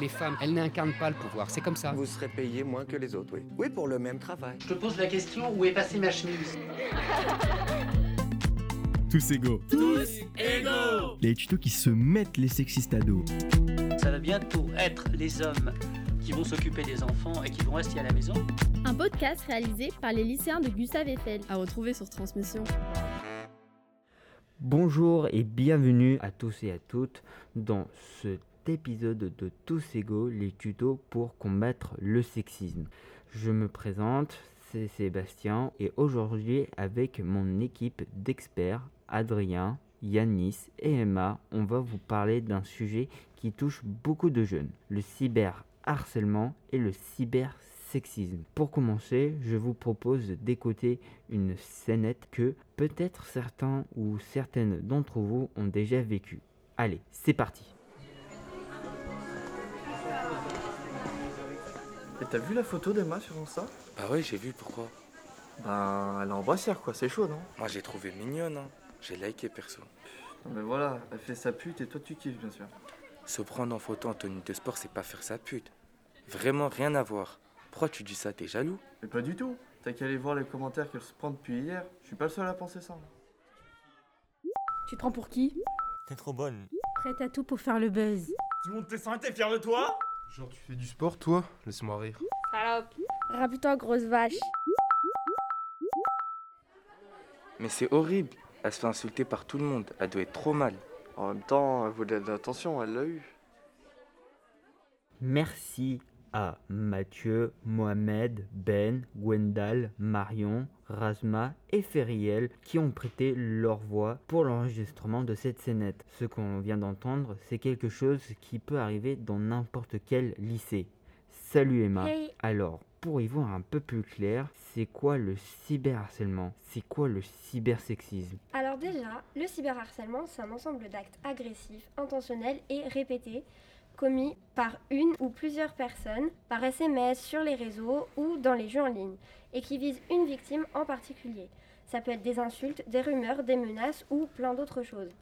Les femmes, elles n'incarnent pas le pouvoir, c'est comme ça. Vous serez payé moins que les autres, oui. Oui, pour le même travail. Je te pose la question, où est passée ma chemise? Tous égaux. Tous égaux Les tutos qui se mettent les sexistes à dos. Ça va bientôt être les hommes qui vont s'occuper des enfants et qui vont rester à la maison. Un podcast réalisé par les lycéens de Gustave Eiffel. À retrouver sur Transmission. Bonjour et bienvenue à tous et à toutes dans cet épisode de Tous égaux, les tutos pour combattre le sexisme. Je me présente, c'est Sébastien et aujourd'hui avec mon équipe d'experts, Adrien, Yanis et Emma, on va vous parler d'un sujet qui touche beaucoup de jeunes, le cyberharcèlement et le cybersexisme. Pour commencer, je vous propose d'écouter une scénette que peut-être certains ou certaines d'entre vous ont déjà vécue. Allez, c'est parti. Et t'as vu la photo d'Emma sur Insta? Bah oui, j'ai vu, pourquoi? Ben, elle est en brassière quoi, c'est chaud non? Moi j'ai trouvé mignonne, hein. j'ai liké perso. Non mais voilà, elle fait sa pute et toi tu kiffes bien sûr. Se prendre en photo en tenue de sport, c'est pas faire sa pute. Vraiment rien à voir. Pourquoi tu dis ça, t'es jaloux? Mais pas du tout T'as qu'à aller voir les commentaires qu'elle se prend depuis hier, je suis pas le seul à penser ça. Tu te prends pour qui? T'es trop bonne. Prête à tout pour faire le buzz. Tu montes tes seins, t'es fier de toi? Genre tu fais du sport toi? Laisse-moi rire. Salope. Rappuie-toi, grosse vache. Mais c'est horrible. Elle se fait insulter par tout le monde. Elle doit être trop mal. En même temps, elle voulait de l'attention, elle l'a eu. Merci à Mathieu, Mohamed, Ben, Gwendal, Marion, Razma et Feriel qui ont prêté leur voix pour l'enregistrement de cette scénette. Ce qu'on vient d'entendre, c'est quelque chose qui peut arriver dans n'importe quel lycée. Salut Emma. Hey. Alors, pour y voir un peu plus clair, c'est quoi le cyberharcèlement? C'est quoi le cybersexisme? Alors déjà, le cyberharcèlement, c'est un ensemble d'actes agressifs, intentionnels et répétés commis par une ou plusieurs personnes, par SMS, sur les réseaux ou dans les jeux en ligne, et qui visent une victime en particulier. Ça peut être des insultes, des rumeurs, des menaces ou plein d'autres choses.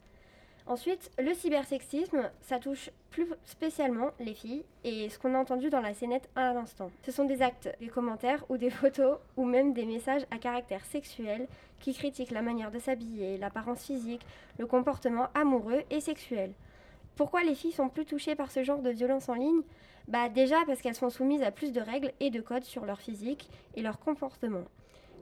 Ensuite, le cybersexisme, ça touche plus spécialement les filles et ce qu'on a entendu dans la scénette à l'instant. Ce sont des actes, des commentaires ou des photos ou même des messages à caractère sexuel qui critiquent la manière de s'habiller, l'apparence physique, le comportement amoureux et sexuel. Pourquoi les filles sont plus touchées par ce genre de violence en ligne? Bah déjà parce qu'elles sont soumises à plus de règles et de codes sur leur physique et leur comportement.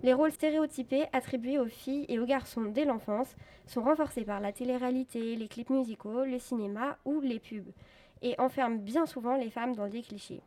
Les rôles stéréotypés attribués aux filles et aux garçons dès l'enfance sont renforcés par la télé-réalité, les clips musicaux, le cinéma ou les pubs, et enferment bien souvent les femmes dans des clichés.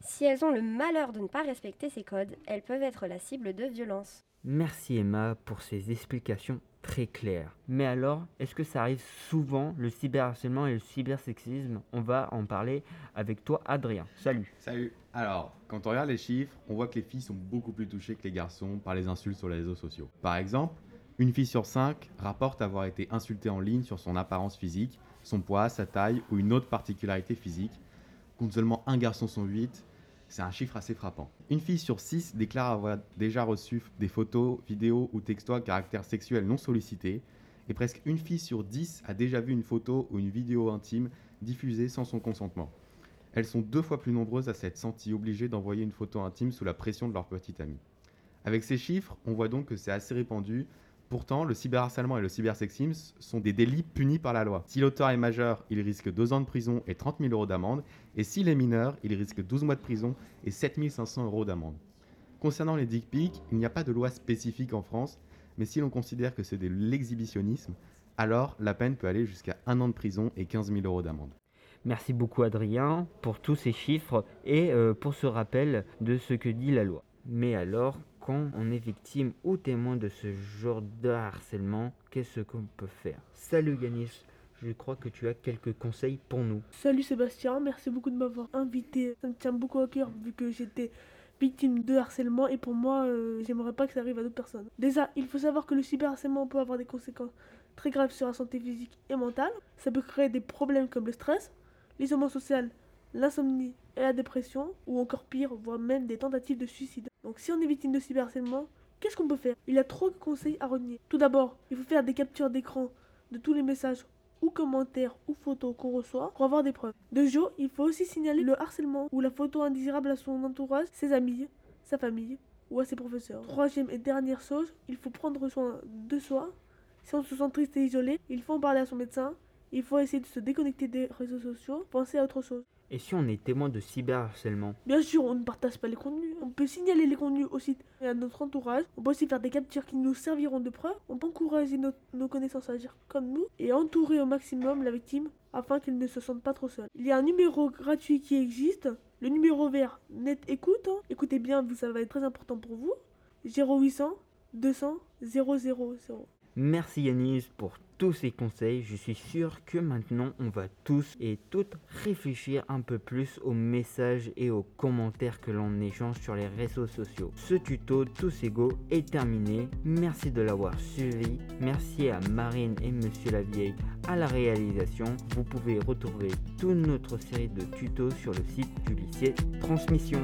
Si elles ont le malheur de ne pas respecter ces codes, elles peuvent être la cible de violences. Merci Emma pour ces explications très claires. Mais alors, est-ce que ça arrive souvent le cyberharcèlement et le cybersexisme? On va en parler avec toi Adrien. Salut. Salut. Alors, quand on regarde les chiffres, on voit que les filles sont beaucoup plus touchées que les garçons par les insultes sur les réseaux sociaux. Par exemple, une fille sur cinq rapporte avoir été insultée en ligne sur son apparence physique, son poids, sa taille ou une autre particularité physique, contre seulement un garçon sur huit. C'est un chiffre assez frappant. Une fille sur 6 déclare avoir déjà reçu des photos, vidéos ou textos à caractère sexuel non sollicités. Et presque une fille sur 10 a déjà vu une photo ou une vidéo intime diffusée sans son consentement. Elles sont deux fois plus nombreuses à s'être senties obligées d'envoyer une photo intime sous la pression de leur petite amie. Avec ces chiffres, on voit donc que c'est assez répandu. Pourtant, le cyberharcèlement et le cybersexisme sont des délits punis par la loi. Si l'auteur est majeur, il risque 2 ans de prison et 30 000 euros d'amende. Et s'il est mineur, il risque 12 mois de prison et 7 500 euros d'amende. Concernant les dick pics, il n'y a pas de loi spécifique en France, mais si l'on considère que c'est de l'exhibitionnisme, alors la peine peut aller jusqu'à un an de prison et 15 000 euros d'amende. Merci beaucoup Adrien pour tous ces chiffres et euh, pour ce rappel de ce que dit la loi. Mais alors, quand on est victime ou témoin de ce genre de harcèlement, qu'est-ce qu'on peut faire? Salut Yanis, je crois que tu as quelques conseils pour nous. Salut Sébastien, merci beaucoup de m'avoir invité. Ça me tient beaucoup à cœur vu que j'étais victime de harcèlement et pour moi, euh, j'aimerais pas que ça arrive à d'autres personnes. Déjà, il faut savoir que le cyberharcèlement peut avoir des conséquences très graves sur la santé physique et mentale. Ça peut créer des problèmes comme le stress, l'isolement social, l'insomnie et la dépression, ou encore pire, voire même des tentatives de suicide. Donc si on est victime de cyberharcèlement, qu'est-ce qu'on peut faire? Il y a trois conseils à retenir. Tout d'abord, il faut faire des captures d'écran de tous les messages ou commentaires ou photos qu'on reçoit pour avoir des preuves. De jour, il faut aussi signaler le harcèlement ou la photo indésirable à son entourage, ses amis, sa famille ou à ses professeurs. Troisième et dernière chose, il faut prendre soin de soi. Si on se sent triste et isolé, il faut en parler à son médecin. Il faut essayer de se déconnecter des réseaux sociaux, penser à autre chose. Et si on est témoin de cyberharcèlement Bien sûr, on ne partage pas les contenus. On peut signaler les contenus aussi à notre entourage. On peut aussi faire des captures qui nous serviront de preuve. On peut encourager nos, nos connaissances à agir comme nous et entourer au maximum la victime afin qu'elle ne se sente pas trop seule. Il y a un numéro gratuit qui existe. Le numéro vert, net écoute. hein. Écoutez bien, ça va être très important pour vous. 0800 200 000. Merci Yanis pour tous ces conseils. Je suis sûr que maintenant on va tous et toutes réfléchir un peu plus aux messages et aux commentaires que l'on échange sur les réseaux sociaux. Ce tuto Tous égaux est terminé. Merci de l'avoir suivi. Merci à Marine et Monsieur Lavieille à la réalisation. Vous pouvez retrouver toute notre série de tutos sur le site du lycée Transmission.